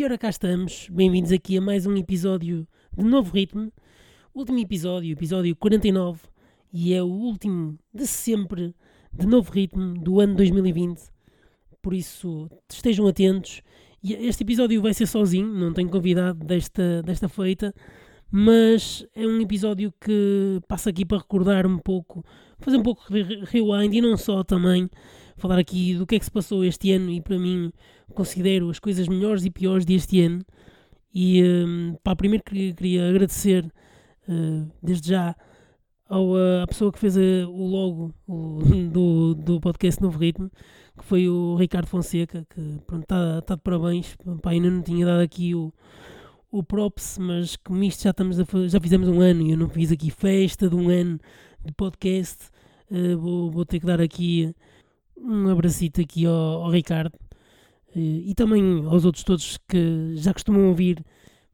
E ora cá estamos, bem-vindos aqui a mais um episódio de Novo Ritmo. Último episódio, episódio 49, e é o último de sempre de Novo Ritmo do ano 2020. Por isso, estejam atentos. E este episódio vai ser sozinho, não tenho convidado desta, desta feita, mas é um episódio que passa aqui para recordar um pouco, fazer um pouco rewind e não só também falar aqui do que é que se passou este ano e para mim considero as coisas melhores e piores deste ano. E um, pá, primeiro queria, queria agradecer uh, desde já ao, uh, à pessoa que fez uh, o logo o, do, do podcast Novo Ritmo, que foi o Ricardo Fonseca, que pronto, está tá de parabéns. Pá, ainda não tinha dado aqui o, o props, mas como isto já, estamos já fizemos um ano e eu não fiz aqui festa de um ano de podcast, uh, vou, vou ter que dar aqui um abracito aqui ao, ao Ricardo eh, e também aos outros todos que já costumam ouvir.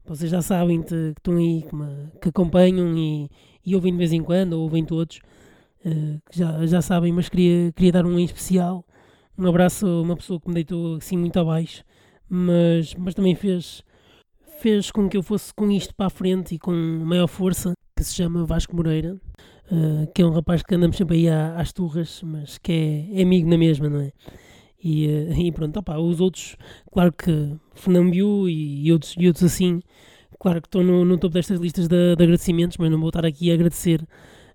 Vocês já sabem que estão aí, que acompanham e, e ouvem de vez em quando, ou ouvem todos, eh, que já, já sabem, mas queria, queria dar um em especial. Um abraço a uma pessoa que me deitou assim muito abaixo, mas, mas também fez, fez com que eu fosse com isto para a frente e com maior força, que se chama Vasco Moreira uh, que é um rapaz que andamos sempre aí às turras, mas que é, é amigo na mesma, não é? E, uh, e pronto, opa, os outros, claro que Fernambiu e, outros, e outros assim, claro que estão no, no topo destas listas de, de, agradecimentos, mas não vou estar aqui a agradecer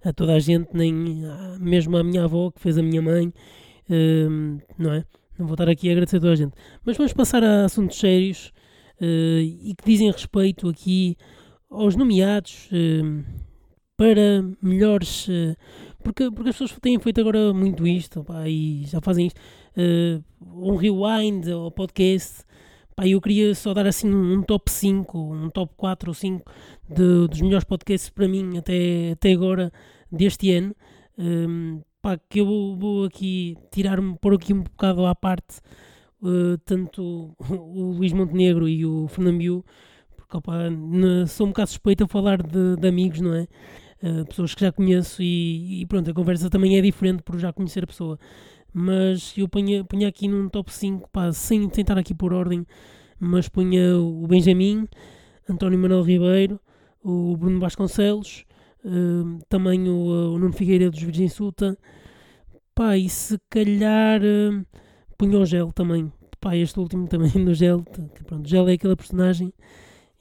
a toda a gente, nem a, mesmo à minha avó que fez a minha mãe, uh, não é? Não vou estar aqui a agradecer a toda a gente. Mas vamos passar a assuntos sérios e que dizem respeito aqui aos nomeados para melhores. Uh, porque, porque as pessoas têm feito agora muito isto pá, e já fazem isto. Uh, um rewind ao podcast. Pá, eu queria só dar assim um top 5, um top 4 ou 5 de, dos melhores podcasts para mim até, até agora deste ano. Um, ehm, pá, que eu vou, vou aqui tirar-me, pôr aqui um bocado à parte uh, tanto o Luís Montenegro e o Fernando porque opa, sou um bocado suspeito a falar de, de amigos, não é? Uh, pessoas que já conheço e, e, pronto, a conversa também é diferente por já conhecer a pessoa. Mas eu punha, punha aqui num top 5, pá, sem tentar aqui por ordem, mas punha o Benjamin, António Manuel Ribeiro, o Bruno Vasconcelos, uh, também o, o Nuno Figueira dos Virgem Suta, pá, e se calhar uh, o Gel também, pá, este último também do Gel, que pronto, Gel é aquela personagem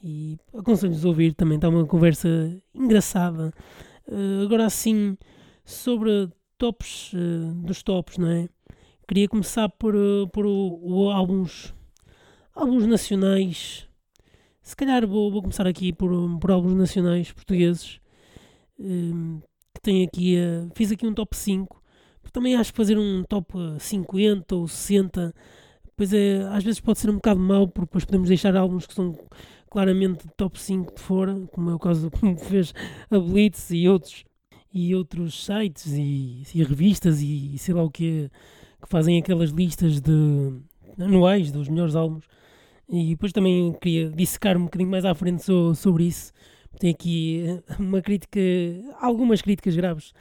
e aconselho-vos a ouvir também, está uma conversa engraçada. Uh, agora assim, sobre tops uh, dos tops, não é? Queria começar por, uh, por o, o álbuns, álbuns nacionais. Se calhar vou, vou começar aqui por, por álbuns nacionais portugueses. que tem aqui, fiz aqui um top 5. Também acho que fazer um top 50 ou 60 pois é, às vezes pode ser um bocado mau, porque depois podemos deixar álbuns que são claramente top 5 de fora, como é o caso como fez a Blitz e outros, e outros sites e, e revistas e, sei lá o que que fazem aquelas listas de anuais dos melhores álbuns. E depois também queria dissecar um bocadinho mais à frente so, sobre isso. Tem aqui uma crítica, algumas críticas graves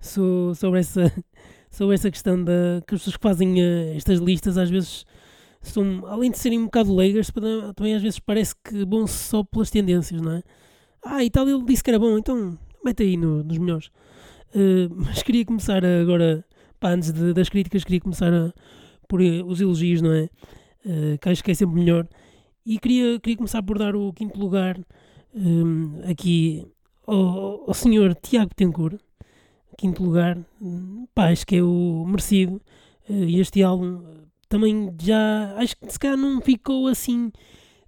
so, sobre, essa, sobre essa questão da que as pessoas que fazem uh, estas listas às vezes são, além de serem um bocado leigas, também às vezes parece que bom só pelas tendências, não é? Ah, e tal, ele disse que era bom, então mete aí no, nos melhores. Uh, mas queria começar agora, pá, antes de, das críticas, queria começar a, por uh, os elogios, não é? Uh, que acho que é sempre melhor. E queria, queria começar por dar o quinto lugar um, aqui ao, ao senhor Tiago Tencourt. Quinto lugar, pá, acho que é o merecido. E este álbum também já acho que se calhar não ficou assim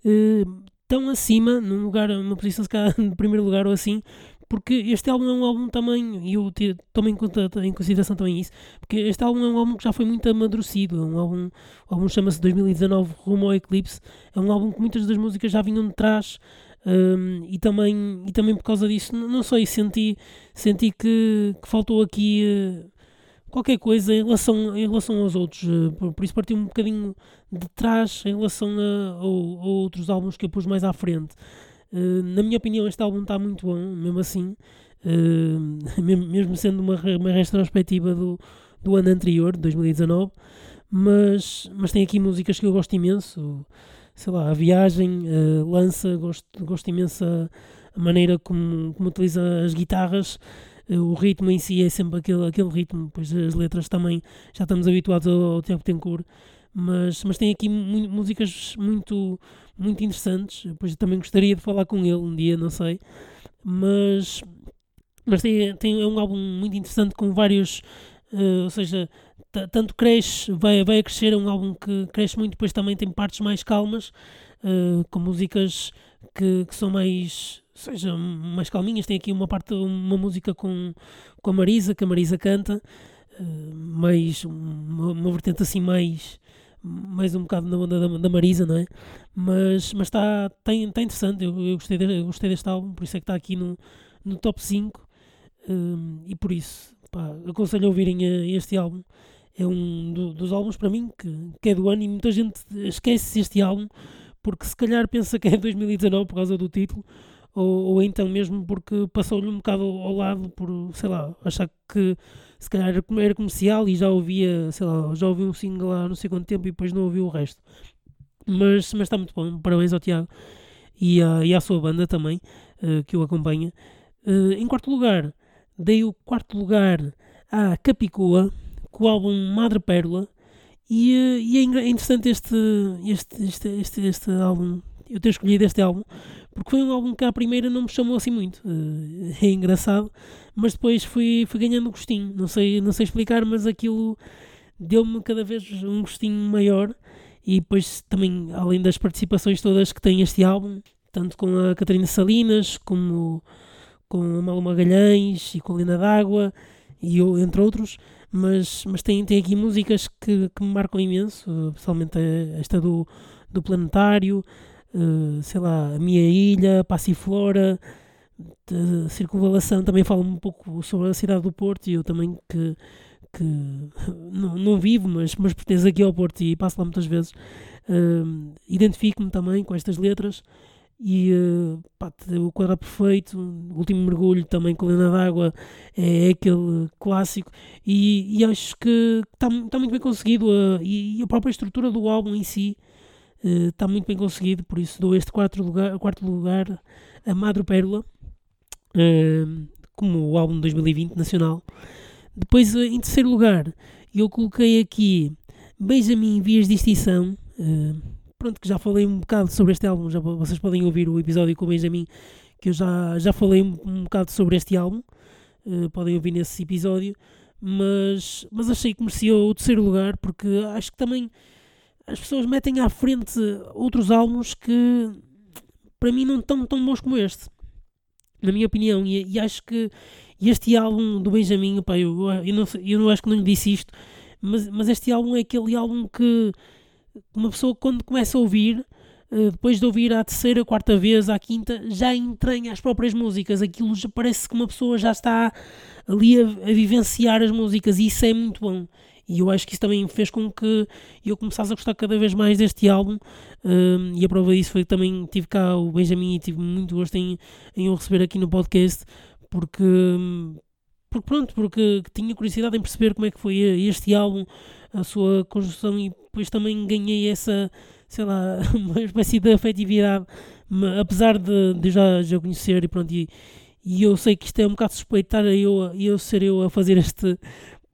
uh, tão acima, num lugar, numa posição se calhar de primeiro lugar ou assim, porque este álbum é um álbum também, e eu tomo em, conta, em consideração também isso, porque este álbum é um álbum que já foi muito amadurecido, é um álbum, o álbum chama-se 2019 Rumo ao Eclipse, é um álbum que muitas das músicas já vinham de trás, um, e, também, e também por causa disso, não sei, senti, senti que, que faltou aqui... Uh, qualquer coisa em relação, em relação aos outros. Eh, por, isso partiu um bocadinho de trás em relação a, a, a outros álbuns que eu pus mais à frente. Uh, na minha opinião, este álbum está muito bom, mesmo assim, uh, mesmo sendo uma, uma retrospectiva do, do ano anterior, 2019. Mas, mas tem aqui músicas que eu gosto imenso. sei lá, a viagem, uh, lança, gosto, gosto imenso a, a maneira como, como utiliza as guitarras, o ritmo em si é sempre aquele, aquele ritmo, pois as letras também já estamos habituados ao, ao Tiago Tencourt, mas, mas tem aqui músicas muito, muito interessantes, pois também gostaria de falar com ele um dia, não sei, mas, mas tem, tem, é um álbum muito interessante com vários, uh, ou seja, tanto cresce, vai, vai a crescer, é um álbum que cresce muito, depois também tem partes mais calmas, uh, com músicas que, que, são mais, seja, mais calminhas. Tem aqui uma parte, uma música com, com a Marisa, que a Marisa canta, uh, mais uma, uma vertente assim mais mais um bocado na onda da, da Marisa, não é? Mas, mas está tá, tá interessante, eu, eu, gostei de, eu gostei deste álbum, por isso é que está aqui no, no top 5 um, e por isso pá, aconselho a ouvirem este álbum é um do, dos álbuns para mim que, que é do ano e muita gente esquece este álbum porque se calhar pensa que é 2019 por causa do título ou, ou então mesmo porque passou-lhe um bocado ao, lado por, sei lá, achar que se calhar era comercial e já ouvia, sei lá, já ouvi um single há não sei quanto tempo e depois não ouvi o resto. Mas, mas está muito bom, parabéns ao Tiago e, à, e à sua banda também, uh, que o acompanha. Uh, em quarto lugar, dei o quarto lugar à Capicua, com o álbum Madre Pérola. E, eh, e é interessante este, este, este, este, este álbum, eu ter escolhido este álbum, porque foi um álbum que à primeira não me chamou assim muito. Eh, é engraçado, mas depois fui, fui ganhando gostinho. Não sei, não sei explicar, mas aquilo deu-me cada vez um gostinho maior. E depois também, além das participações todas que tem este álbum, tanto com a Catarina Salinas, como com a Malu Magalhães e com a Lina D'Água, e eu, entre outros, mas, mas tem, tem aqui músicas que, que me marcam imenso, especialmente esta do, do Planetário, uh, sei lá, A Minha Ilha, Passiflora, Circunvalação, também fala um pouco sobre a cidade do Porto e eu também que, que não, não vivo, mas, mas pertenço aqui ao Porto e passo lá muitas vezes, uh, identifico-me também com estas letras e uh, pá, o quadro perfeito, o último mergulho também com Lena d'Água é, é, aquele clássico e, e acho que está tá muito bem conseguido e, a própria estrutura do álbum em si está uh, muito bem conseguido, por isso dou este quarto lugar, quarto lugar a Madre Pérola uh, como o álbum de 2020 nacional. Depois, em terceiro lugar, eu coloquei aqui Benjamin Vias de Extinção pronto, que já falei um bocado sobre este álbum, já, vocês podem ouvir o episódio com o Benjamin, que eu já, já falei um, um bocado sobre este álbum, uh, podem ouvir nesse episódio, mas, mas achei que merecia o terceiro lugar, porque acho que também as pessoas metem à frente outros álbuns que para mim não estão tão bons como este, na minha opinião, e, e acho que este álbum do Benjamin, opa, eu, eu, não, eu não acho que não lhe disse isto, mas, mas este álbum é aquele álbum que uma pessoa quando começa a ouvir, uh, depois de ouvir a terceira, quarta vez, à quinta, já entranha as próprias músicas. Aquilo já parece que uma pessoa já está ali a, a, vivenciar as músicas e isso é muito bom. E eu acho que isso também fez com que eu começasse a gostar cada vez mais deste álbum. Uh, e a prova disso foi que também tive cá o Benjamin e tive muito gosto em, em o receber aqui no podcast, porque, porque pronto, porque tinha curiosidade em perceber como é que foi este álbum, a sua construção e depois também ganhei essa, sei lá, uma espécie de afetividade, apesar de, de já, já conhecer e pronto, e, e eu sei que isto é um bocado suspeitar eu, eu ser eu a fazer este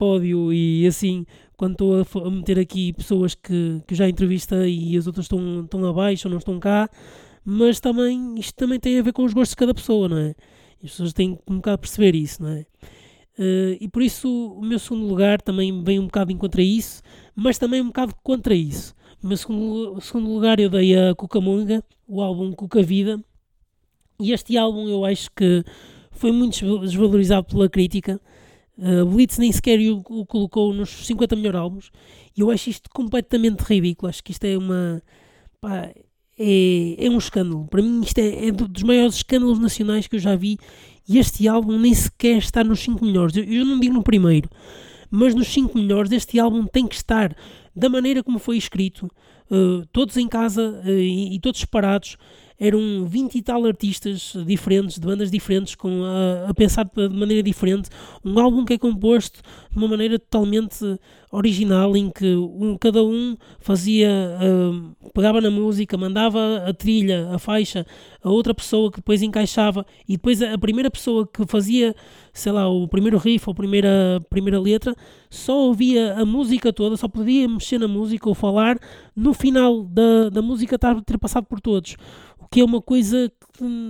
pódio e assim, quando estou a, meter aqui pessoas que, que já entrevistei e as outras estão, estão abaixo ou não estão cá, mas também isto também tem a ver com os gostos de cada pessoa, não é? As pessoas têm que um bocado perceber isso, não é? Uh, e por isso o meu segundo lugar também vem um bocado em contra isso, mas também um bocado contra isso. No meu segundo, segundo lugar eu dei a Cucamonga, o álbum Cuca Vida, e este álbum eu acho que foi muito desvalorizado pela crítica. Uh, Blitz nem sequer o, o, colocou nos 50 melhores álbuns, e eu acho isto completamente ridículo. Acho que isto é uma. Pá, é, é um escândalo. Para mim, isto é, é dos maiores escândalos nacionais que eu já vi e este álbum nem sequer está nos 5 melhores. Eu, eu não digo no primeiro, mas nos 5 melhores este álbum tem que estar da maneira como foi escrito, uh, todos em casa uh, e, e, todos separados. Eram 20 e tal artistas diferentes, de bandas diferentes, com a, a, pensar de maneira diferente. Um álbum que é composto de uma maneira totalmente original, em que um, cada um fazia, uh, pegava na música, mandava a trilha, a faixa, a outra pessoa que depois encaixava, e depois a, primeira pessoa que fazia, sei lá, o primeiro riff ou a primeira, primeira letra, só ouvia a música toda, só podia mexer na música ou falar no final da, da música ter passado por todos que é uma coisa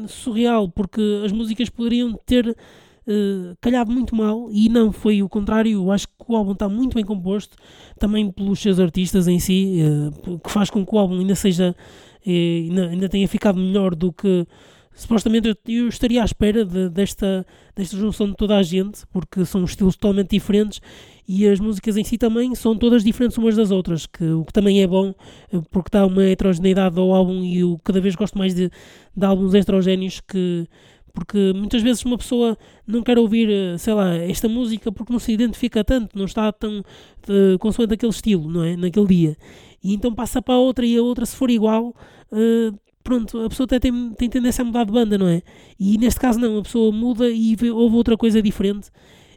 surreal, porque as músicas poderiam ter uh, calhado muito mal e não foi o contrário. Eu acho que o álbum está muito bem composto, também pelos seus artistas em si, uh, que faz com que o álbum ainda seja uh, ainda, ainda tenha ficado melhor do que supostamente eu, eu estaria à espera de, desta, desta junção de toda a gente, porque são estilos totalmente diferentes e as músicas em si também são todas diferentes umas das outras, que, o que também é bom, eh, porque dá uma heterogeneidade ao álbum e eu cada vez gosto mais de, de álbuns heterogéneos que porque muitas vezes uma pessoa não quer ouvir, eh, sei lá, esta música porque não se identifica tanto, não está tão uh, consoante aquele estilo, não é? Naquele dia. E então passa para a outra e a outra, se for igual, uh, pronto, a pessoa até tem, tem tendência a mudar de banda, não é? E neste caso não, a pessoa muda e ouve outra coisa diferente.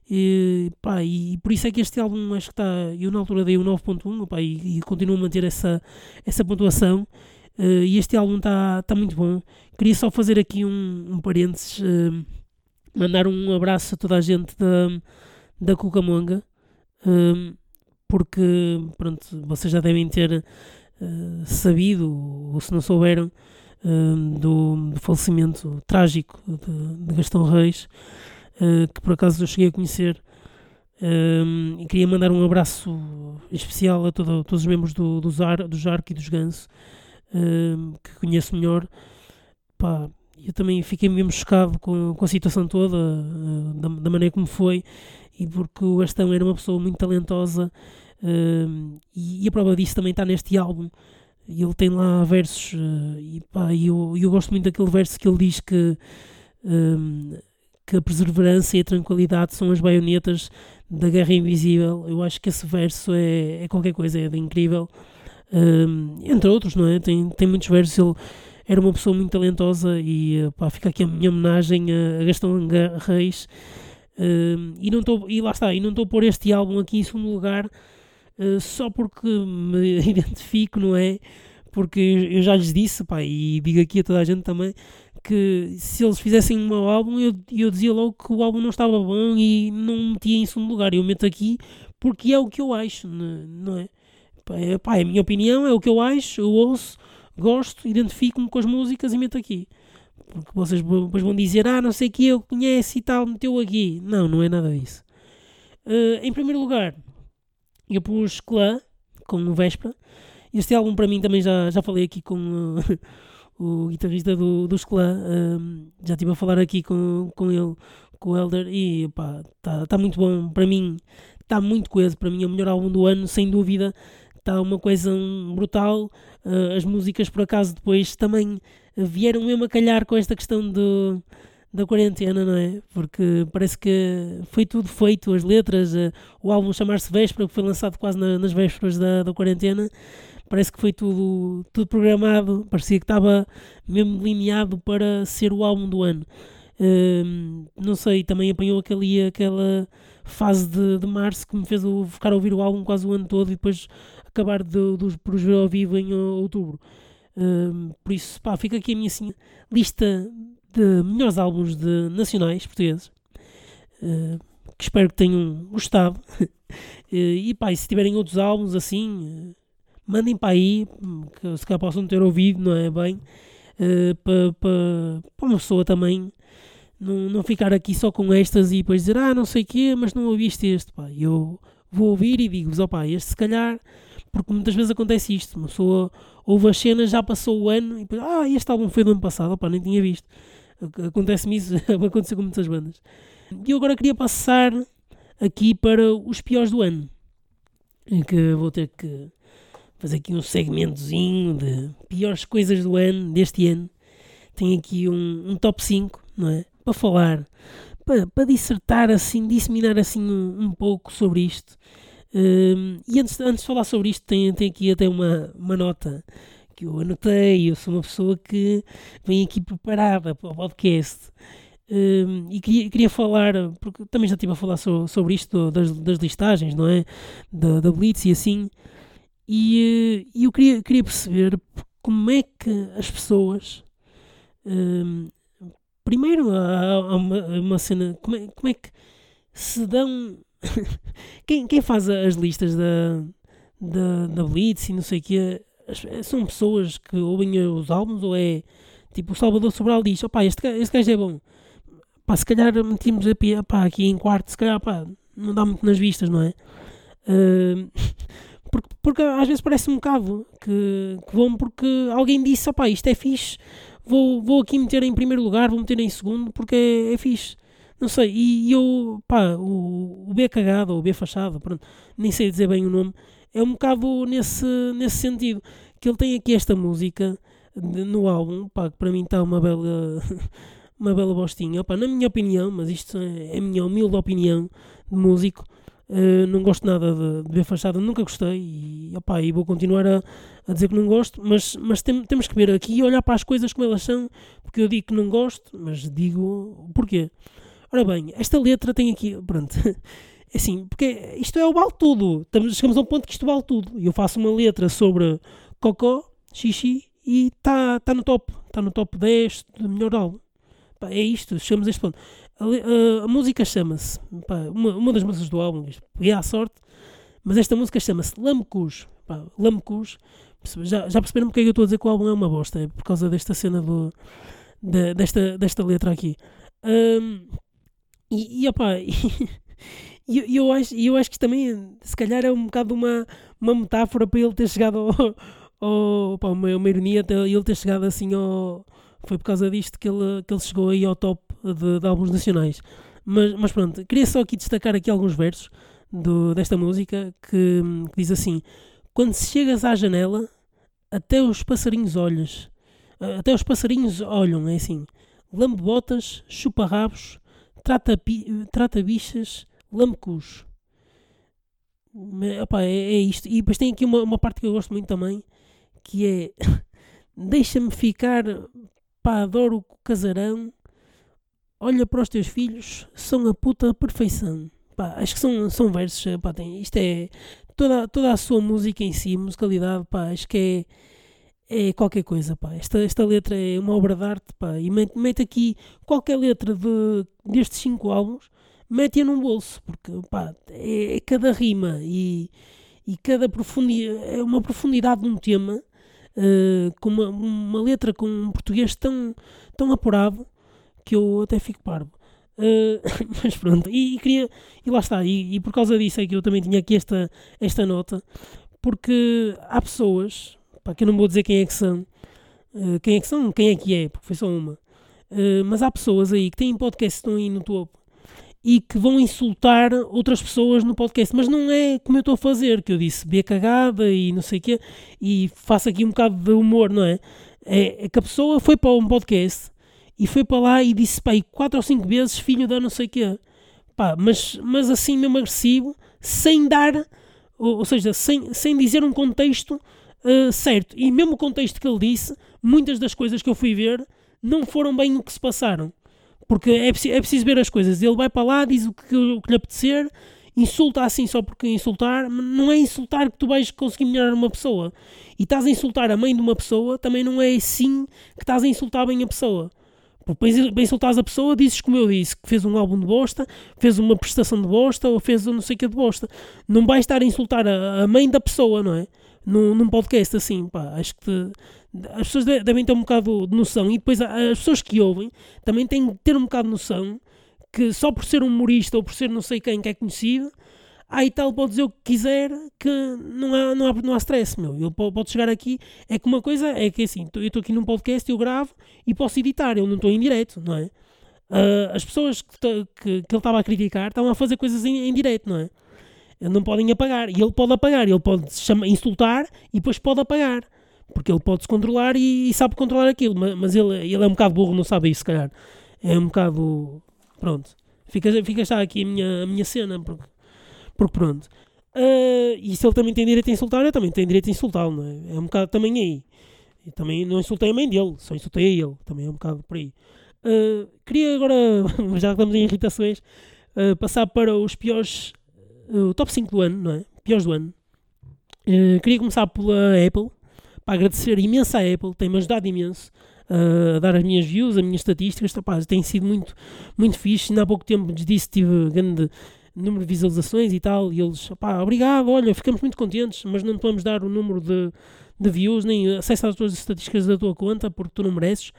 E, pá, e por isso é que este álbum acho que está. Eu na altura dei um 9.1 pá, e, e continuo a manter essa, essa pontuação. Uh, e este álbum está tá muito bom. Queria só fazer aqui um, um parênteses, uh, mandar um abraço a toda a gente da, da Cucamonga, uh, porque pronto, vocês já devem ter sabido, ou se não souberam, do, do, falecimento trágico de, de Gastão Reis, que por acaso eu cheguei a conhecer. e queria mandar um abraço especial a todo, todos os membros do, do, Zar, do e dos Ganso, que conheço melhor. Pá, eu também fiquei mesmo chocado com, com a situação toda, uh, da, da, maneira como foi, e porque o Gastão era uma pessoa muito talentosa, uh, e, e, a prova disso também está neste álbum. Ele tem lá versos, uh, e pá, eu, eu gosto muito daquele verso que ele diz que, que a perseverança e a tranquilidade são as baionetas da guerra invisível. Eu acho que esse verso é, é qualquer coisa, é incrível entre outros, não é? Tem, tem muitos versos. Ele era uma pessoa muito talentosa e pá, fica aqui a minha homenagem a, Gastão Reis. e, não tô, e lá está, e não estou a pôr este álbum aqui em segundo lugar uh, só porque me identifico, não é? Porque eu já lhes disse, pá, e digo aqui a toda a gente também, que se eles fizessem um mau álbum, eu, eu dizia logo que o álbum não estava bom e não metia em segundo lugar. Eu meto aqui porque é o que eu acho, não é? É, pá, é a minha opinião, é o que eu acho, eu ouço, gosto, identifico-me com as músicas e meto aqui. Porque vocês depois vão dizer, ah, não sei que eu conheço e tal, meteu aqui. Não, não é nada disso. Uh, em primeiro lugar, eu pus Clã, com o Véspera. Este álbum para mim também já, já falei aqui com uh, o guitarrista do, dos Clã. Uh, já estive a falar aqui com, com ele, com o Elder, e pá, está tá muito bom. Para mim, está muito coeso. Para mim é o melhor álbum do ano, sem dúvida está uma coisa brutal. Uh, as músicas, por acaso, depois também vieram mesmo a calhar com esta questão do, da quarentena, não é? Porque parece que foi tudo feito, as letras, uh, o álbum chamar-se Véspera, que foi lançado quase na, nas vésperas da, da quarentena. Parece que foi tudo, tudo programado, parecia que estava mesmo delineado para ser o álbum do ano. Uh, não sei, também apanhou aquele, aquela fase de, de março que me fez ficar a ouvir o álbum quase o ano todo e depois acabar de, de, por os ver ao vivo em outubro. Uh, por isso, pá, fica aqui a minha assim, lista de melhores álbuns de nacionais portugueses. Uh, que espero que tenham gostado. uh, e pá, e se tiverem outros álbuns assim, mandem para aí, que se calhar possam ter ouvido, não é? Bem, para pa, pa uma pessoa também não, não ficar aqui só com estas e depois dizer, ah, não sei o quê, mas não ouviste este. Pá, eu vou ouvir e digo-vos, opá, este se calhar porque muitas vezes acontece isto, uma pessoa ouve as cenas, já passou o ano e depois, ah, este álbum foi do ano passado, opá, nem tinha visto. Acontece-me isso, aconteceu com muitas bandas. E eu agora queria passar aqui para os piores do ano, em que vou ter que fazer aqui um segmentozinho de piores coisas do ano, deste ano. Tenho aqui um, um top 5, não é? Para falar, para, para dissertar assim, disseminar assim um, um pouco sobre isto e antes, antes de falar sobre isto, tem, tem aqui até uma, uma nota que eu anotei, eu sou uma pessoa que vem aqui preparada para o podcast. Um, e queria, queria falar, porque também já estive a falar so, sobre isto das, das listagens, não é? Da, da Blitz e assim. E, e eu queria, queria perceber como é que as pessoas. Um, primeiro, há, há uma, uma, cena. Como é, como é que se dão. quem, quem faz as listas da, da, da Blitz e não sei o que são pessoas que ouvem os álbuns ou é tipo o Salvador Sobral diz: opá, este, este gajo é bom. Pá, se calhar metimos aqui em quarto, se calhar pá, não dá muito nas vistas, não é? Uh, porque, porque às vezes parece um bocado que, que vão porque alguém disse: opá, isto é fixe, vou, vou aqui meter em primeiro lugar, vou meter em segundo porque é, é fixe. Não sei, e, e eu, pá, o, o B cagado ou o B fachado, pronto, nem sei dizer bem o nome, é um bocado nesse, nesse sentido. Que ele tem aqui esta música de, no álbum, pá, que para mim está uma bela, uma bela bostinha. Pá, na minha opinião, mas isto é, é a minha humilde opinião de músico, uh, não gosto nada de, de ver fachada, nunca gostei e, opá, e vou continuar a, a dizer que não gosto, mas, mas tem, temos que ver aqui e olhar para as coisas como elas são, porque eu digo que não gosto, mas digo porquê. Ora bem, esta letra tem aqui, pronto, assim, porque isto é o vale tudo. Estamos, chegamos a um ponto que isto vale tudo. E eu faço uma letra sobre cocó, xixi e está tá no top. Está no top 10 do melhor álbum. Pá, é isto, chegamos a este ponto. A, a, a música chama-se, uma, uma das músicas do álbum, peguei à sorte, mas esta música chama-se Lamecus. Lamecus, já, já perceberam porque é que eu estou a dizer que o álbum é uma bosta? É por causa desta cena do, de, desta, desta letra aqui. Um, e, e, opá, E eu, eu, acho, eu acho que também, se calhar, é um bocado uma, uma metáfora para ele ter chegado ao. ao pá, uma, uma ironia, ele ter chegado assim ao. Foi por causa disto que ele, que ele chegou aí ao top de, de álbuns nacionais. Mas, mas pronto, queria só aqui destacar aqui alguns versos do, desta música que, que diz assim: Quando chegas à janela, até os passarinhos olhas. Até os passarinhos olham, é assim. Lambe botas, chupa rabos, trata, trata bichas Lamecus. Opa, é, é, isto. E depois tem aqui uma, uma parte que eu gosto muito também, que é deixa-me ficar, pá, adoro o casarão, olha para os teus filhos, são a puta perfeição. Pá, acho que são, são versos, pá, tem, isto é toda, toda a sua música em si, musicalidade, pá, acho que é, é qualquer coisa, pá. Esta, esta letra é uma obra de arte, pá, e mete, mete aqui qualquer letra de, destes cinco álbuns, mete-a num bolso, porque pá, é, é, cada rima e, e cada profundidade, é uma profundidade de um tema, uh, com uma, uma, letra com um português tão, tão apurado que eu até fico parvo. Uh, mas pronto, e, e, queria, e lá está, e, e, por causa disso é que eu também tinha aqui esta, esta nota, porque há pessoas, pá, que eu não vou dizer quem é que são, uh, quem é que são, quem é que é, porque foi só uma, mas há pessoas aí que têm podcasts que estão aí no topo e que vão insultar outras pessoas no podcast. Mas não é como eu estou a fazer, que eu disse bem cagada e não sei o quê, e faço aqui um bocado de humor, não é? É, é que a pessoa foi para um podcast e foi para lá e disse, pá, quatro ou cinco vezes filho da não sei o quê. Pá, mas, mas assim mesmo agressivo, sem dar, ou, ou seja, sem, sem dizer um contexto uh, certo. E mesmo o contexto que ele disse, muitas das coisas que eu fui ver não foram bem o que se passaram. Porque é, é preciso ver as coisas. Ele vai para lá, diz o que, o que lhe apetecer, insulta assim só porque insultar, não é insultar que tu vais conseguir melhorar uma pessoa. E estás a insultar a mãe de uma pessoa, também não é assim que estás a insultar bem a pessoa. Para insultares a pessoa, dizes como eu disse, que fez um álbum de bosta, fez uma prestação de bosta ou fez um não sei o que de bosta. Não vais estar a insultar a, a mãe da pessoa, não é? Num, num podcast assim, pá, acho que te, as pessoas devem ter um bocado de noção e depois as pessoas que ouvem também têm de ter um bocado de noção que só por ser humorista ou por ser não sei quem que é conhecido, aí tal pode dizer o que quiser que não há, não há, não há stress, meu. Ele pode chegar aqui, é que uma coisa é que assim, eu estou aqui num podcast, eu gravo e posso editar, eu não estou em direto, não é? Uh, as pessoas que, que, que ele estava a criticar estavam a fazer coisas em, em direto, não é? Não podem apagar, e ele pode apagar, ele pode chama, insultar e depois pode apagar porque ele pode se controlar e, e, sabe controlar aquilo, mas, mas, ele, ele é um bocado burro, não sabe isso, se calhar. É um bocado. Pronto. Fica, fica já aqui a minha, a minha cena, porque, porque pronto. Uh, e se ele também tem direito a insultar, eu também tenho direito a insultá-lo, não é? É um bocado também aí. E também não insultei a mãe dele, só insultei a ele. Também é um bocado por aí. Uh, queria agora, já que estamos em irritações, uh, passar para os piores, o top 5 do ano, não é? Piores do ano. queria começar pela Apple, para agradecer imenso à Apple, tem-me ajudado imenso a dar as minhas views, as minhas estatísticas, rapaz, tem sido muito, muito fixe. Ainda há pouco tempo disse tive grande número de visualizações e tal, e eles, pá, obrigado, olha, ficamos muito contentes, mas não te vamos dar o número de, de views, nem acesso às tuas estatísticas da tua conta, porque tu não mereces.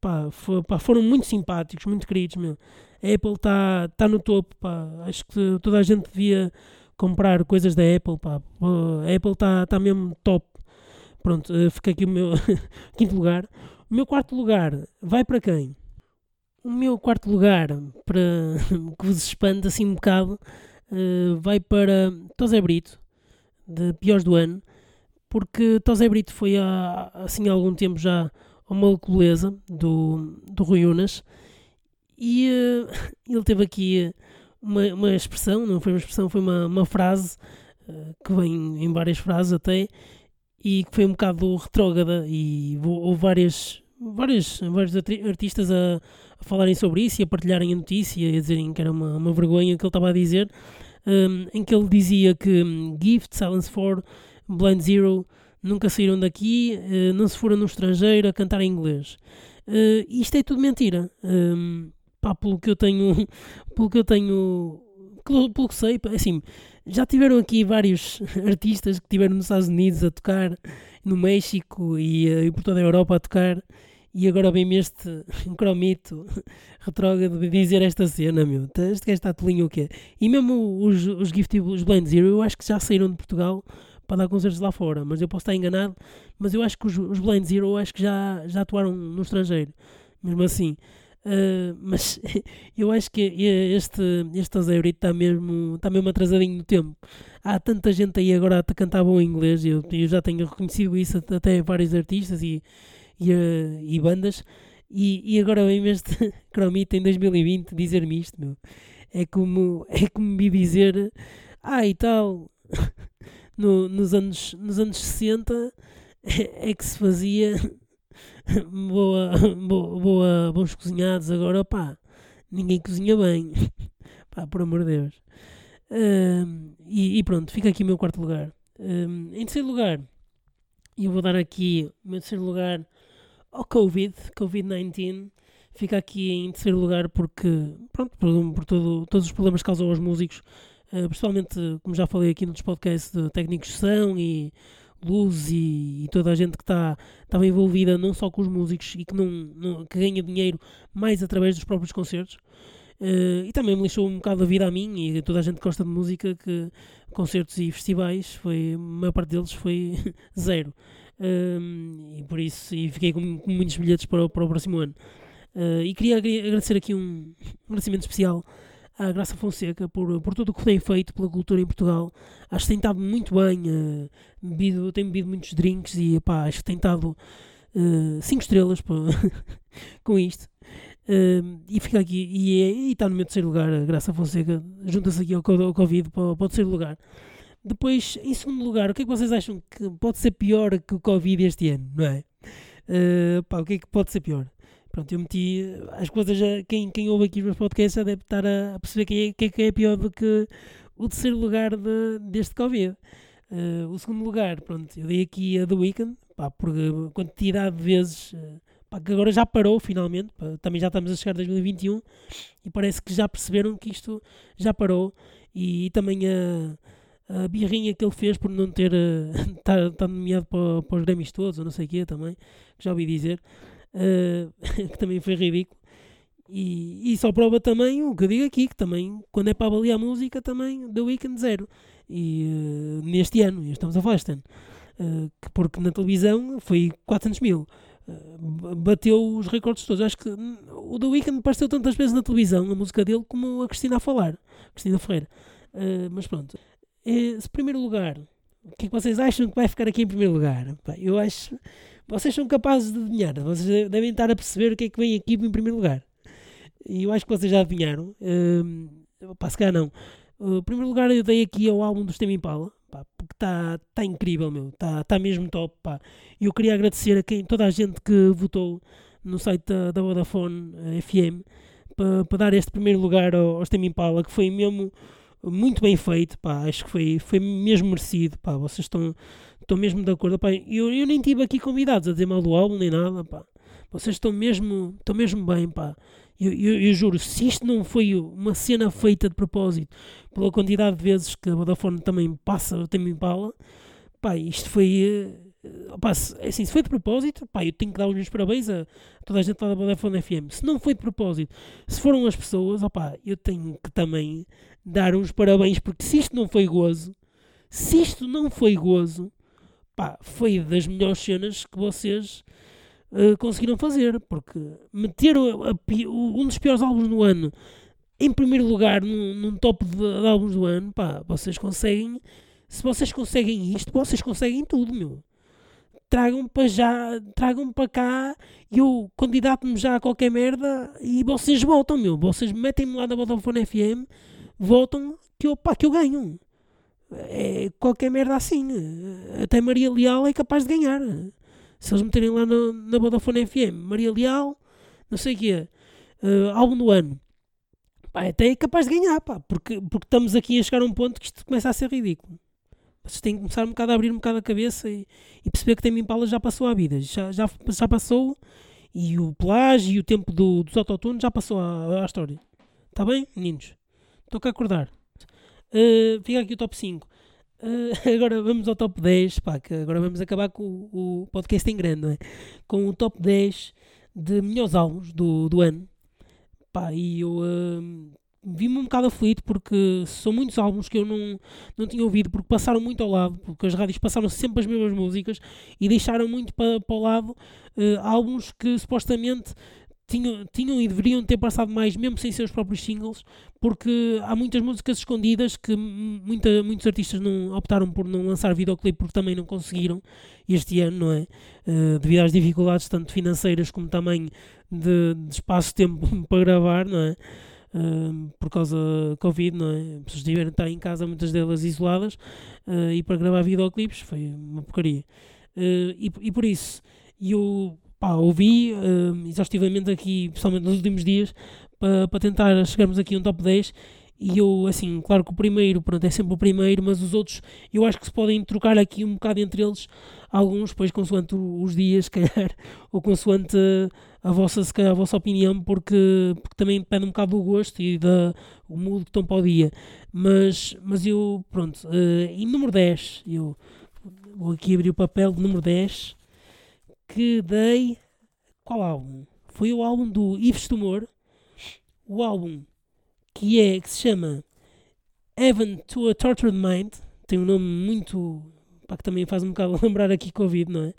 Pá, pá foram muito simpáticos, muito queridos, meu. A Apple está tá no topo, pá. Acho que toda a gente devia comprar coisas da Apple, pá. A Apple está tá mesmo top. Pronto, eh, fica aqui o meu quinto lugar. O meu quarto lugar vai para quem? O meu quarto lugar, para que vos expande assim um bocado, uh, vai para Tosé Brito, de piores do ano, porque Tosé Brito foi há assim há algum tempo já uma alcooleza do, do Rui Unas e uh, ele teve aqui uma, uma expressão, não foi uma expressão, foi uma, uma frase que vem em várias frases até e que foi um bocado retrógrada e houve várias, várias, vários artistas a, a, falarem sobre isso e a partilharem a notícia e a dizerem que era uma, uma vergonha que ele estava a dizer, um, em que ele dizia que um, Gift, Silence 4, Blind Zero nunca saíram daqui, uh, não se foram no estrangeiro a cantar em inglês. Uh, isto é tudo mentira. Um, pá, pelo que eu tenho, pelo que eu tenho, pelo, pelo que sei, assim, já tiveram aqui vários artistas que estiveram nos Estados Unidos a tocar, no México e, uh, e por toda a Europa a tocar e agora vem-me este cromito retrógrado de dizer esta cena, meu. Este gajo está tolinho o quê? E mesmo os, os Gift os Blend Zero, eu acho que já saíram de Portugal para dar concertos lá fora, mas eu posso estar enganado. Mas eu acho que os, os Blend Zero, eu acho que já, já atuaram no estrangeiro, mesmo assim. Uh, mas eu acho que este, este Azeurito está mesmo, está mesmo atrasadinho no tempo. Há tanta gente aí agora a cantar bom inglês, eu, eu já tenho reconhecido isso até vários artistas e e, uh, e bandas. E, e agora vem este Cromita em 2020 dizer-me isto, meu. É como, é como me dizer, ah e tal, no, nos, anos, nos anos 60 é, é que se fazia boa, boa, boa, bons cozinhados, agora pá, ninguém cozinha bem, pá, por amor de Deus. Um, e, e, pronto, fica aqui o meu quarto lugar. Um, em terceiro lugar, eu vou dar aqui o meu terceiro lugar ao Covid, Covid-19, fica aqui em terceiro lugar porque, pronto, por, por todo, todos os problemas que causam aos músicos, uh, principalmente, como já falei aqui nos podcasts, de técnicos de som e luz e, e, toda a gente que está estava envolvida não só com os músicos e que, não, não, que ganha dinheiro mais através dos próprios concertos. Uh, e também me lixou um bocado a vida a mim e a toda a gente que gosta de música que concertos e festivais foi, a maior parte deles foi zero um, e por isso e fiquei com, com, muitos bilhetes para, para o próximo ano. Uh, e queria agradecer aqui um, agradecimento especial à Graça Fonseca por, por tudo o que tem feito pela cultura em Portugal. Acho que tem estado muito bem, uh, bebido, tem bebido muitos drinks e pá, acho que tem estado 5 uh, estrelas com isto. Uh, e fica aqui, e está no meu terceiro lugar, a Graça Fonseca, junta-se aqui ao, ao Covid para, para o terceiro lugar. Depois, em segundo lugar, o que é que vocês acham que pode ser pior que o Covid este ano, não é? Uh, pá, o que é que pode ser pior? Pronto, eu meti as coisas, já, quem, quem ouve aqui os meus podcasts deve estar a, a perceber que é, que é, que é pior do que o terceiro lugar de, deste Covid. Uh, o segundo lugar, pronto, eu dei aqui a The Weeknd, pá, por quantidade de vezes, uh, pá, que agora já parou finalmente, pá, também já estamos a chegar a 2021 e parece que já perceberam que isto já parou e, e também a a birrinha que ele fez por não ter estado uh, tá, tá nomeado para, para os Grammys todos, ou não sei o quê também, que já ouvi dizer, uh, que também foi ridículo. E, e só prova também o que eu digo aqui, que também, quando é para avaliar música, também The Weekend zero. E uh, neste ano, estamos a falar este ano, uh, porque na televisão foi 400 mil. Bateu os recordes todos. Acho que o The Weeknd apareceu tantas vezes na televisão, a música dele, como a Cristina a falar, Cristina Ferreira. mas pronto, esse primeiro lugar, o que é que vocês acham que vai ficar aqui em primeiro lugar? eu acho. Vocês são capazes de adivinhar, vocês devem estar a perceber o que é que vem aqui em primeiro lugar. E eu acho que vocês já adivinharam. Uh, pá, se calhar não. Uh, primeiro lugar eu dei aqui ao álbum do Stem Impala, pá, porque está tá incrível, meu. Está tá mesmo top, pá. E eu queria agradecer a quem, toda a gente que votou no site da, da Vodafone eh, FM para pa dar este primeiro lugar ao, ao Stem Impala, que foi mesmo muito bem feito, pá. Acho que foi, foi mesmo merecido, pá. Vocês estão, estão mesmo de acordo, pá. Eu, eu nem tive aqui convidados a dizer mal do álbum nem nada, pá. Vocês estão mesmo, estão mesmo bem, pá. Eu, eu, eu, juro, se isto não foi uma cena feita de propósito, pela quantidade de vezes que a Vodafone também passa o Tema Impala, pá, isto foi. Uh, pá, se, é assim, se foi de propósito, pá, eu tenho que dar os meus parabéns a toda a gente lá da Vodafone FM. Se não foi de propósito, se foram as pessoas, opá, eu tenho que também dar uns parabéns, porque se isto não foi gozo, se isto não foi gozo, pá, foi das melhores cenas que vocês uh, conseguiram fazer, porque meter a, a, um dos piores álbuns do ano em primeiro lugar num, num top de, de, álbuns do ano, pá, vocês conseguem. Se vocês conseguem isto, vocês conseguem tudo, meu. Tragam para já, tragam para cá e eu candidato-me já a qualquer merda e vocês voltam, meu. Vocês metem-me lá da Vodafone FM, voltam que eu, pá, que eu ganho. É qualquer merda assim. Até Maria Leal é capaz de ganhar se eles meterem lá no, na Vodafone FM, Maria Leal, não sei o quê, uh, álbum do ano, pá, até é capaz de ganhar, pá, porque, porque estamos aqui a chegar a um ponto que isto começa a ser ridículo. Vocês têm que começar um bocado a abrir um bocado a cabeça e, e perceber que tem Impala já passou a vida, já, já, já passou e o plágio e o tempo do, dos autotunes já passou à história. Está bem, meninos? Estou a acordar. Uh, fica aqui o top 5. Uh, agora vamos ao top 10, pá, que agora vamos acabar com o, o podcast em grande, não é? Com o top 10 de melhores álbuns do, do ano. Pá, e eu uh, vi-me um bocado aflito porque são muitos álbuns que eu não, não tinha ouvido porque passaram muito ao lado, porque as rádios passaram sempre as mesmas músicas e deixaram muito para, para o lado uh, álbuns que supostamente tinham, tinham e deveriam ter passado mais, mesmo sem ser os próprios singles, porque há muitas músicas escondidas que muita, muitos artistas não optaram por não lançar videoclipe porque também não conseguiram este ano, não é? Uh, devido às dificuldades tanto financeiras como também de, de espaço-tempo para gravar, não é? Uh, por causa da Covid, não é? As pessoas tiveram estar em casa, muitas delas isoladas, uh, e para gravar videoclipes foi uma porcaria. E, e por isso, eu pá, ouvi uh, exaustivamente aqui, principalmente nos últimos dias, para pa tentar chegarmos aqui a um top 10. E eu, assim, claro que o primeiro, pronto, é sempre o primeiro, mas os outros eu acho que se podem trocar aqui um bocado entre eles, alguns, pois consoante os dias, se calhar, ou consoante a vossa, se calhar, a vossa opinião, porque, porque também depende um bocado do gosto e da, o mood que estão para o dia. Mas, mas eu, pronto, uh, em número 10, eu vou aqui abrir o papel de número 10 que dei. Qual álbum? Foi o álbum do Yves Tumor, o álbum que é que se chama Heaven to a Tortured Mind. Tem um nome muito. Pá, que também faz um bocado lembrar aqui Covid, não é?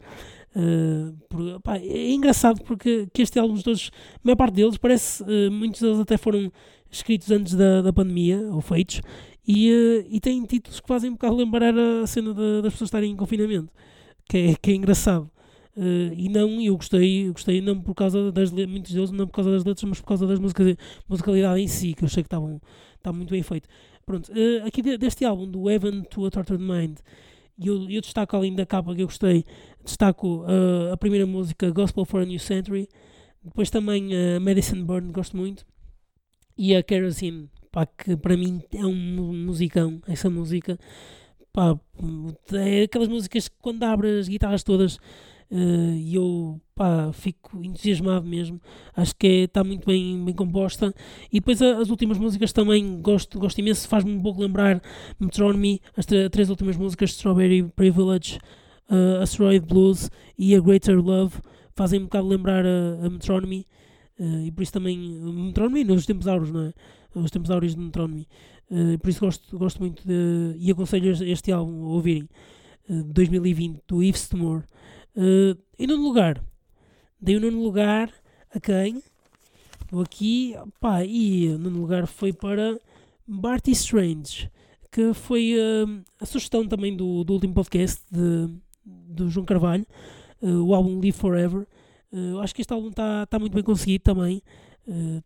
Uh, por, pá, é engraçado porque que este álbum todos, a maior parte deles, parece, uh, muitos deles até foram escritos antes da, da pandemia, ou feitos, e, uh, e têm títulos que fazem um bocado lembrar a cena de, das pessoas estarem em confinamento, que é, que é engraçado. Uh, e não, eu gostei, eu gostei não por causa das muitos deles, não por causa das letras, mas por causa das músicas, musicalidade em si, que eu achei que estavam estava muito bem feito. Pronto, uh, aqui deste álbum, do Heaven to a Tortured Mind, eu, eu destaco além da capa que eu gostei, destaco uh, a primeira música, Gospel for a New Century, depois também a Medicine Burn, gosto muito, e a Kerosene, pá, que para mim é um musicão, essa música, pá, é aquelas músicas que quando abre as guitarras todas e eu pá, fico entusiasmado mesmo. Acho que está é, muito bem, bem composta. E depois as últimas músicas também gosto, gosto imenso. Faz-me um pouco lembrar Metronomy, as três últimas músicas: Strawberry Privilege, uh, Asteroid Blues e A Greater Love. Fazem um bocado lembrar a, a Metronomy. Uh, e por isso também Metronomy nos tempos áureos, não é? Os tempos áureos de Metronomy. Uh, por isso gosto, gosto muito de, e aconselho este álbum a ouvirem. Uh, 2020 do Yves Tumor. Uh, em nono lugar, dei o nono lugar a quem? Vou aqui, pá, e o nono lugar foi para Barty Strange, que foi uh, a sugestão também do, do último podcast de, do João Carvalho, uh, o álbum Live Forever. Uh, acho que este álbum está tá muito bem conseguido também.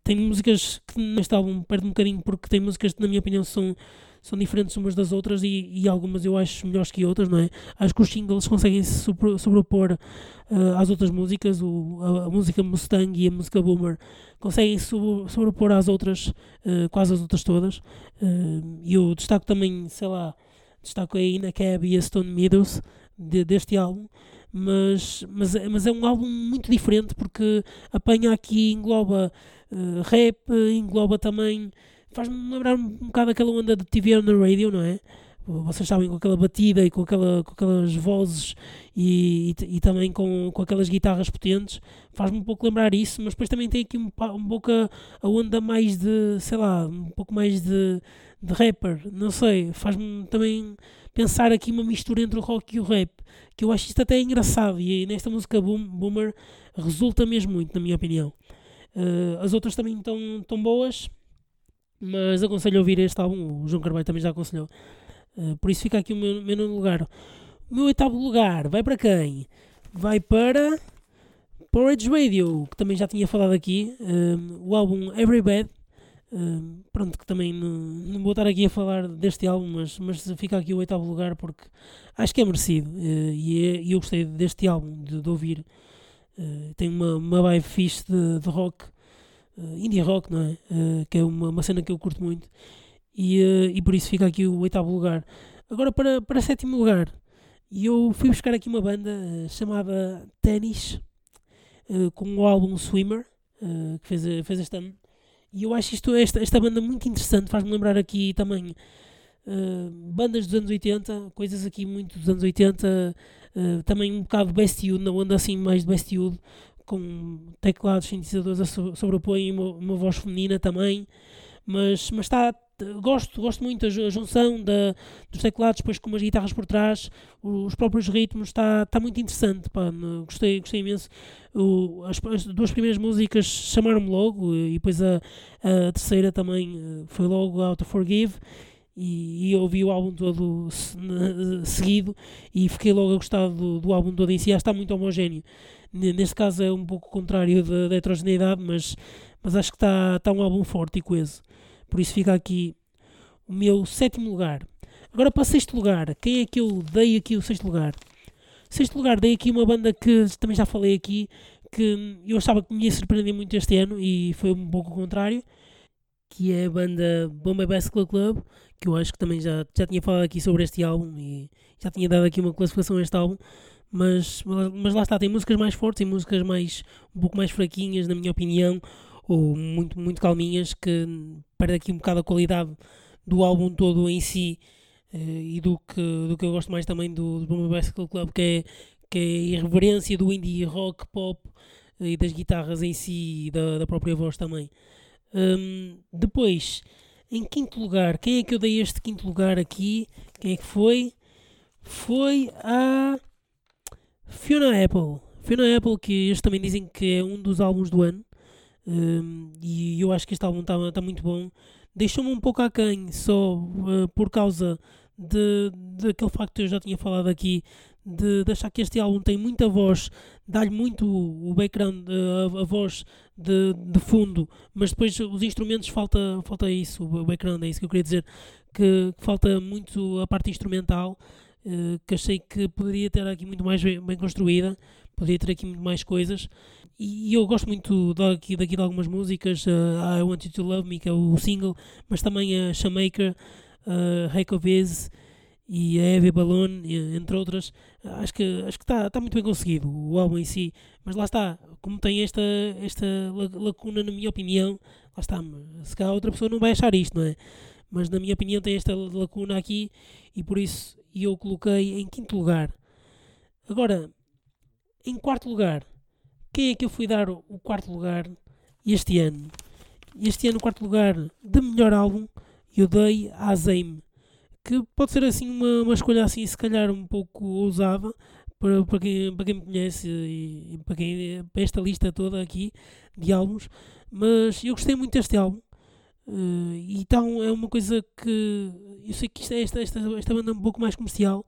tem músicas que neste álbum perde um bocadinho porque tem músicas que, na minha opinião, são, são diferentes umas das outras e, e algumas eu acho melhores que outras, não é? Acho que os singles conseguem se sobrepor uh, às outras músicas, o, a, a, música Mustang e a música Boomer conseguem se sobrepor às outras, uh, quase as outras todas. Uh, e eu destaco também, sei lá, destaco a Ina Cab e a Stone Meadows de, deste álbum mas, mas, mas é um álbum muito diferente porque apanha aqui, engloba uh, rap, engloba também. Faz-me lembrar um, um bocado aquela onda de TV on the radio, não é? Vocês sabem, com aquela batida e com, aquela, com aquelas vozes e, e, e também com, com aquelas guitarras potentes, faz-me um pouco lembrar isso, mas depois também tem aqui um, um pouco a, a onda mais de, sei lá, um pouco mais de, de rapper, não sei, faz-me também pensar aqui uma mistura entre o rock e o rap, que eu acho isto até engraçado e nesta música Boom, Boomer resulta mesmo muito, na minha opinião. Uh, as outras também estão tão boas, mas aconselho a ouvir este álbum, o João Carvalho também já aconselhou. Uh, por isso fica aqui o meu, meu nono lugar. O meu oitavo lugar vai para quem? Vai para Porridge Radio, que também já tinha falado aqui. Uh, o álbum Every Bad Uh, pronto, que também não, não, vou estar aqui a falar deste álbum, mas, mas fica aqui o oitavo lugar porque acho que é merecido uh, e, é, eu gostei deste álbum, de, de ouvir. Uh, tem uma, uma vibe fixe de, de rock, indie rock, não é? que é uma, uma cena que eu curto muito e, e por isso fica aqui o oitavo lugar. Agora para, para sétimo lugar, eu fui buscar aqui uma banda chamada Tennis com o álbum Swimmer que fez, fez este ano e eu acho isto, esta, esta banda muito interessante, faz-me lembrar aqui também uh, bandas dos anos 80, coisas aqui muito dos anos 80, uh, também um bocado Bestiude, na onda assim mais de Bestiude, com teclados, sintetizadores a sobrepõem uma, uma voz feminina também, mas, mas está, gosto, gosto muito da junção da, dos teclados depois com umas guitarras por trás, os próprios ritmos, está, está muito interessante, pá, gostei, gostei imenso. O, as, as, duas primeiras músicas chamaram-me logo e depois a, a terceira também eh, foi logo Out to Forgive e, e ouvi o álbum todo seguido e fiquei logo a gostar do, do álbum todo em si, está muito homogéneo. Neste caso é um pouco o contrário da, da heterogeneidade, mas, mas acho que está, está um álbum forte e coeso. Por isso fica aqui o meu sétimo lugar. Agora para sexto lugar, quem é que eu dei aqui o sexto lugar? Sexto lugar, dei aqui uma banda que também já falei aqui, que eu achava que me ia surpreender muito este ano e foi um pouco o contrário, que é a banda Bombay Bicycle Club, que eu acho que também já, já tinha falado aqui sobre este álbum e já tinha dado aqui uma classificação a este álbum, mas, mas lá está, tem músicas mais fortes e músicas mais, um pouco mais fraquinhas, na minha opinião, ou muito, muito calminhas, que perde aqui um bocado a qualidade do álbum todo em si uh, e do que, do que eu gosto mais também do, do Bombay Bicycle Club, que é, que é a irreverência do indie rock, pop uh, e das guitarras em si e da, da própria voz também. Um, depois, em quinto lugar, quem é que eu dei este quinto lugar aqui? Quem é que foi? Foi a Fiona Apple. Fiona Apple, que eles também dizem que é um dos álbuns do ano. Um, e eu acho que este álbum está tá muito bom. Deixou-me um pouco aquém, só uh, por causa de, daquele facto que eu já tinha falado aqui, de, de achar que este álbum tem muita voz, dá-lhe muito o background, uh, a, a, voz de, de fundo, mas depois os instrumentos falta, falta isso, o background, é isso que eu queria dizer, que, que falta muito a parte instrumental, que achei que poderia ter aqui muito mais bem, bem construída, poderia ter aqui muito mais coisas. E eu gosto muito daqui, daqui de algumas músicas, uh, I Want You to Love Me, que é o single, mas também a Shamaker, uh, Heck of Is e a Heavy Balloon, entre outras. Acho que acho que está tá muito bem conseguido o álbum em si, mas lá está, como tem esta, esta lacuna, na minha opinião, lá está, se calhar outra pessoa não vai achar isto, não é? Mas na minha opinião tem esta lacuna aqui e por isso eu coloquei em quinto lugar. Agora, em quarto lugar, quem é que eu fui dar o quarto lugar este ano? Este ano, o quarto lugar de melhor álbum, eu dei a Zame, que pode ser assim uma, uma escolha assim, se calhar um pouco ousada para, para, quem, para quem me conhece e, para, quem, para esta lista toda aqui de álbuns, mas eu gostei muito deste álbum. Uh, então é uma coisa que eu sei que é esta, esta, esta banda é um pouco mais comercial,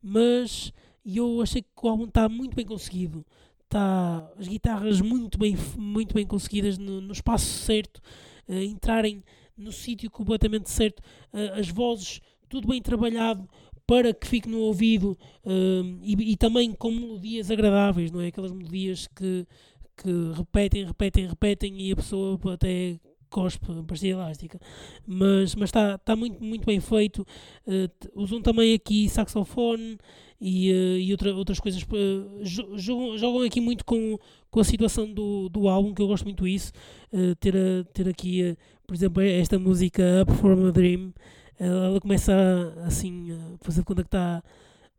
mas eu achei que o álbum está muito bem conseguido está as guitarras muito bem, muito bem conseguidas no, no espaço certo, uh, entrarem no sítio completamente certo, uh, as vozes, tudo bem trabalhado para que fique no ouvido e, e, também com melodias agradáveis, não é? Aquelas melodias que, que repetem, repetem, repetem e a pessoa até cospe pastilha elástica. Mas está tá muito, muito bem feito. Uh, usam também aqui saxofone e, uh, e outra, outras coisas. Uh, jogam, jogam aqui muito com, com a situação do, do álbum, que eu gosto muito disso. ter, ter aqui, por exemplo, esta música Up From a Dream. ela começa a, assim a fazer quando é que está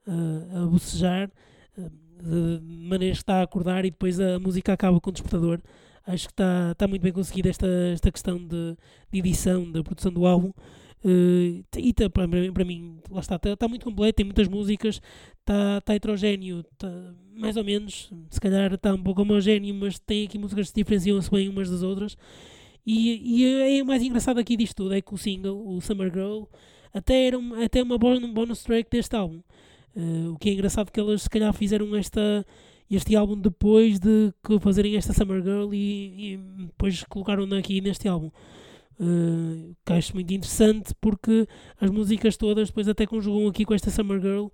a bocejar. de maneira que está a acordar e depois a música acaba com o despertador acho que está tá muito bem conseguida esta, esta questão de, de edição, da produção do álbum. Uh, e tá, para, mim, lá está, está tá muito completo, tem muitas músicas, está tá heterogéneo, tá, mais ou menos, se calhar está um pouco homogéneo, mas tem aqui músicas que se diferenciam-se bem umas das outras. E, e é mais engraçado aqui disto tudo é que o single, o Summer Girl, até era uma, até uma bonus track deste álbum. Uh, o que é engraçado é que elas se calhar fizeram esta este álbum depois de fazerem esta Summer Girl e, e depois colocaram-na aqui neste álbum. Uh, que acho muito interessante porque as músicas todas depois até conjugam aqui com esta Summer Girl,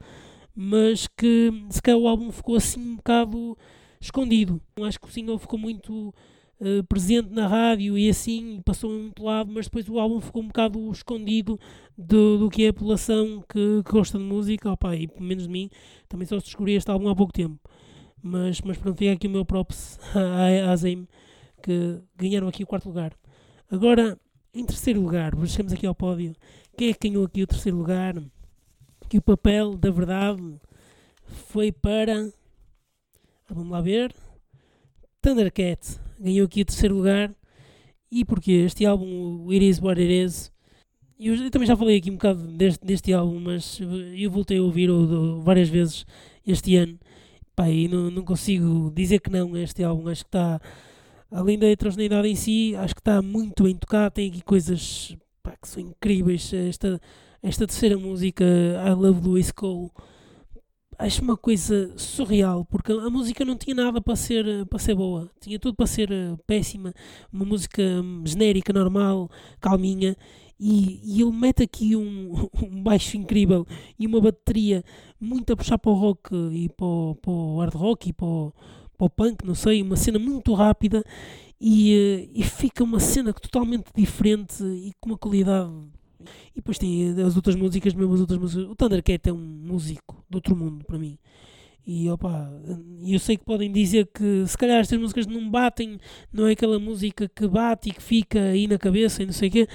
mas que se calhar o álbum ficou assim um bocado escondido. Acho que o single ficou muito uh, presente na rádio e assim passou muito lado, mas depois o álbum ficou um bocado escondido do, do que é a população que, que gosta de música, opa, e pelo menos de mim, também só descobri este álbum há pouco tempo. Mas, mas pronto, fica aqui o meu props à Azem, que ganharam aqui o quarto lugar. Agora, em terceiro lugar, chegamos aqui ao pódio. Quem é que ganhou aqui o terceiro lugar? Que o papel da verdade foi para. Vamos lá ver. Thundercat ganhou aqui o terceiro lugar. E porquê? Este álbum, o It Is What It Is. Eu, eu também já falei aqui um bocado deste, deste álbum, mas eu voltei a ouvir o, várias vezes este ano. Pá, e não, não consigo dizer que não este álbum. Acho que está, além da heterogeneidade em si, acho que está muito bem tocado. Tem aqui coisas pá, que são incríveis. Esta, esta terceira música, I Love Louis Cole, acho uma coisa surreal, porque a música não tinha nada para ser, para ser boa, tinha tudo para ser eh, péssima. Uma música hum, genérica, normal, calminha. E, e ele mete aqui um, um, baixo incrível e uma bateria muito a puxar para o rock e para o, para o hard rock e para o, para o punk, não sei, uma cena muito rápida e, eh, e fica uma cena totalmente diferente e com uma qualidade. E depois tem as outras músicas, mesmo as outras músicas. O Thundercat é um músico de outro mundo para mim. E opa, eu sei que podem dizer que se calhar estas músicas não batem, não é aquela música que bate e que fica aí na cabeça e não sei o quê,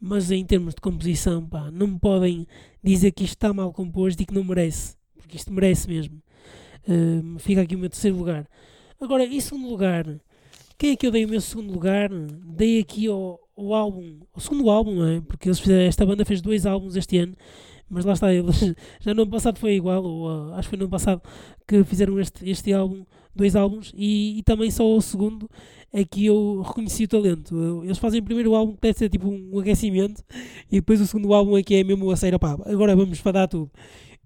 mas em termos de composição, pá, não me podem dizer que isto está mal composto e que não merece, porque isto merece mesmo. Uh, fica aqui o meu terceiro lugar. Agora, em segundo lugar, quem é que eu dei o meu segundo lugar? Dei aqui ao, ao álbum, o segundo álbum, é? Porque eles fizeram, esta banda fez dois álbuns este ano, mas lá está, eles já no ano passado foi igual, ou uh, acho que foi no ano passado que fizeram este, este álbum, dois álbuns, e, e também só o segundo é que eu reconheci o talento. Eles fazem primeiro álbum que deve ser tipo um aquecimento e depois o segundo álbum é que é mesmo a série, pá, agora vamos fadar tudo.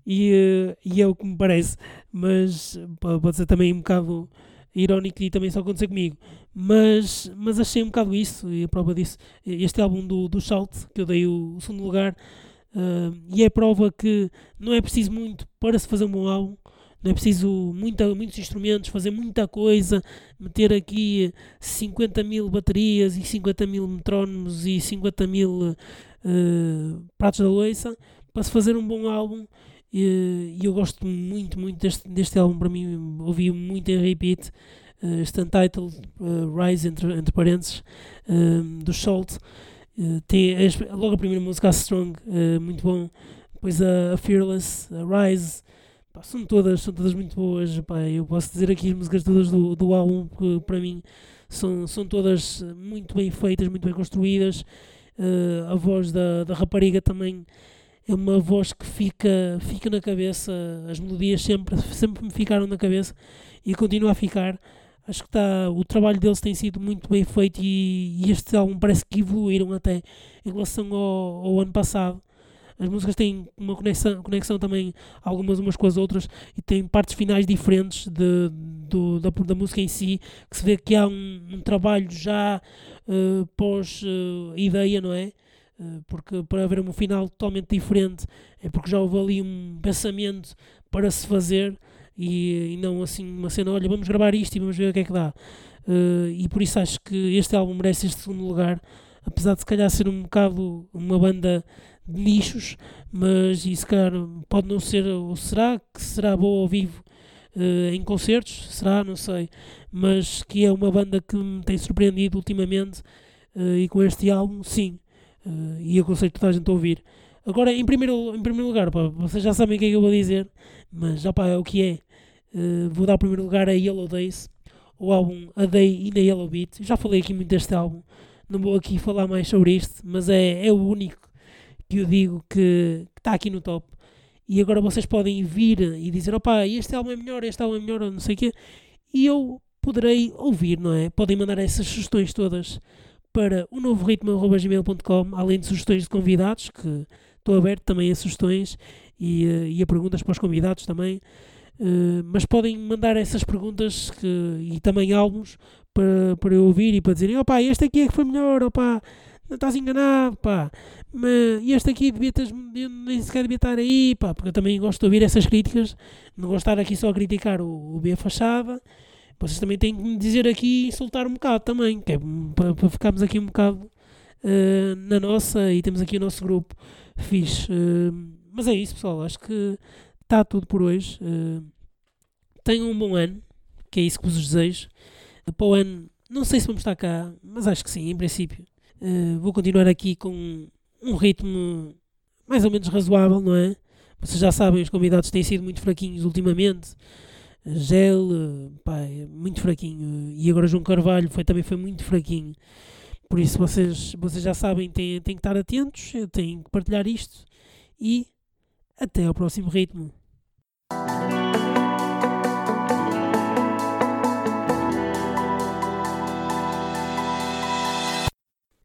E, eh, e é o que me parece, mas pode ser também um bocado irónico e também só acontecer comigo. Mas, mas achei um bocado isso, e a prova disso, este álbum do, do Shout, que eu dei o, o segundo lugar, uh, e é prova que não é preciso muito para se fazer um bom álbum, não é preciso muita, muitos instrumentos, fazer muita coisa, meter aqui 50 mil baterias e 50 mil metrónomos e 50 mil uh, pratos da louça para se fazer um bom álbum. E eu gosto muito, muito deste, deste álbum. Para mim, ouvi muito em repeat. Uh, este Untitled uh, Rise, entre, entre parênteses, do Salt. Tem logo a primeira música, a Strong, muito bom. Depois a, a Fearless, a Rise. Pá, são todas, são todas muito boas. Pá, eu posso dizer aqui as músicas todas do, do álbum que para mim são, são todas muito bem feitas, muito bem construídas. Uh, a voz da, da rapariga também é uma voz que fica, fica na cabeça. As melodias sempre, sempre me ficaram na cabeça e continua a ficar. Acho que tá, o trabalho deles tem sido muito bem feito e, e este álbum parece que evoluíram até em relação ao, ao ano passado. as músicas têm uma conexão, conexão também algumas umas com as outras e têm partes finais diferentes de, do, da, da música em si, que se vê que há um, um trabalho já uh, pós-ideia, uh, não é? Uh, porque para haver um final totalmente diferente é porque já houve ali um pensamento para se fazer e, e não assim uma cena, olha, vamos gravar isto e vamos ver o que é que dá. Uh, e por isso acho que este álbum merece este segundo lugar, apesar de se calhar ser um bocado uma banda de nichos, mas e se calhar pode não ser, ou será que será boa ao vivo uh, em concertos? Será? Não sei. Mas que é uma banda que me tem surpreendido ultimamente uh, e com este álbum, sim. E aconselho toda a gente a ouvir. Agora, em primeiro, em primeiro lugar, pá, vocês já sabem o que é que eu vou dizer, mas já pá, é o que é. vou dar o primeiro lugar a Yellow Days, o álbum A Day in the Yellow Beat. Já falei aqui muito deste álbum, não vou aqui falar mais sobre isto, mas é, é o único que eu digo que está aqui no top. E agora vocês podem vir e dizer: opá, este álbum é melhor, este álbum é melhor, não sei o quê. E eu poderei ouvir, não é? Podem mandar essas sugestões todas para o novo ritmo.gmail.com, além de sugestões de convidados, que estou aberto também a sugestões e, eh, e a perguntas para os convidados também. Uh, mas podem mandar essas perguntas que, e também álbuns para, para eu ouvir e para dizerem: opá, este aqui é que foi melhor, opá, não estás enganado, pá. Mas este aqui devia ter, nem sequer devia estar aí, pá, porque eu também gosto de ouvir essas críticas, não gosto de estar aqui só a criticar o, o B Fachada. Vocês também têm que me dizer aqui e insultar um bocado também, que é para, para ficarmos aqui um bocado uh, na nossa e temos aqui o nosso grupo fixe. Uh, mas é isso, pessoal, acho que está tudo por hoje. Uh, tenham um bom ano, que é isso que vos desejo. Para o ano, não sei se vamos estar cá, mas acho que sim, em princípio. Uh, vou continuar aqui com um ritmo mais ou menos razoável, não é? Vocês já sabem, os convidados têm sido muito fraquinhos ultimamente. Gel, pá, é muito fraquinho. E agora João Carvalho foi, também foi muito fraquinho. Por isso vocês, vocês já sabem, têm, têm que estar atentos, têm que partilhar isto. E até ao próximo ritmo.